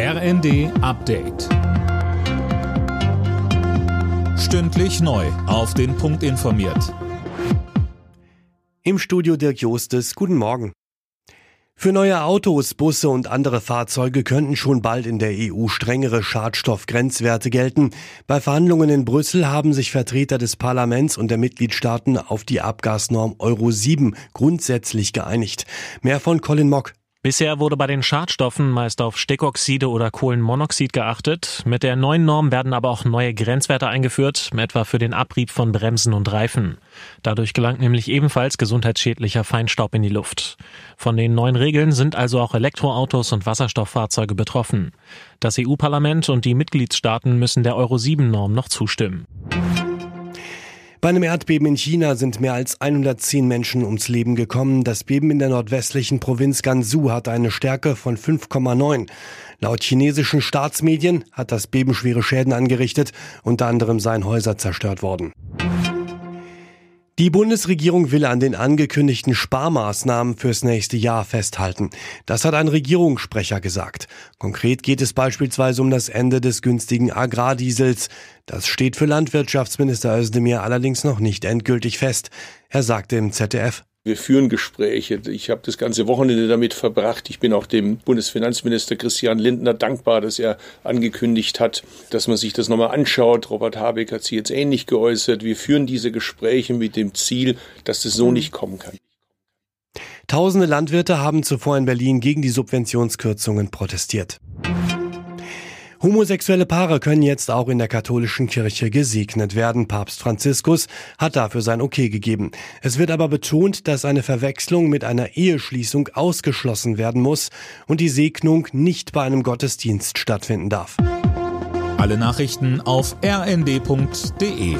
RND Update. Stündlich neu. Auf den Punkt informiert. Im Studio Dirk Jostes. Guten Morgen. Für neue Autos, Busse und andere Fahrzeuge könnten schon bald in der EU strengere Schadstoffgrenzwerte gelten. Bei Verhandlungen in Brüssel haben sich Vertreter des Parlaments und der Mitgliedstaaten auf die Abgasnorm Euro 7 grundsätzlich geeinigt. Mehr von Colin Mock. Bisher wurde bei den Schadstoffen meist auf Stickoxide oder Kohlenmonoxid geachtet. Mit der neuen Norm werden aber auch neue Grenzwerte eingeführt, etwa für den Abrieb von Bremsen und Reifen. Dadurch gelangt nämlich ebenfalls gesundheitsschädlicher Feinstaub in die Luft. Von den neuen Regeln sind also auch Elektroautos und Wasserstofffahrzeuge betroffen. Das EU-Parlament und die Mitgliedstaaten müssen der Euro 7 Norm noch zustimmen. Bei einem Erdbeben in China sind mehr als 110 Menschen ums Leben gekommen. Das Beben in der nordwestlichen Provinz Gansu hat eine Stärke von 5,9. Laut chinesischen Staatsmedien hat das Beben schwere Schäden angerichtet, unter anderem seien Häuser zerstört worden. Die Bundesregierung will an den angekündigten Sparmaßnahmen fürs nächste Jahr festhalten. Das hat ein Regierungssprecher gesagt. Konkret geht es beispielsweise um das Ende des günstigen Agrardiesels. Das steht für Landwirtschaftsminister Özdemir allerdings noch nicht endgültig fest. Er sagte im ZDF, wir führen Gespräche. Ich habe das ganze Wochenende damit verbracht. Ich bin auch dem Bundesfinanzminister Christian Lindner dankbar, dass er angekündigt hat, dass man sich das nochmal anschaut. Robert Habeck hat sich jetzt ähnlich geäußert. Wir führen diese Gespräche mit dem Ziel, dass das so nicht kommen kann. Tausende Landwirte haben zuvor in Berlin gegen die Subventionskürzungen protestiert. Homosexuelle Paare können jetzt auch in der katholischen Kirche gesegnet werden. Papst Franziskus hat dafür sein Okay gegeben. Es wird aber betont, dass eine Verwechslung mit einer Eheschließung ausgeschlossen werden muss und die Segnung nicht bei einem Gottesdienst stattfinden darf. Alle Nachrichten auf rnd.de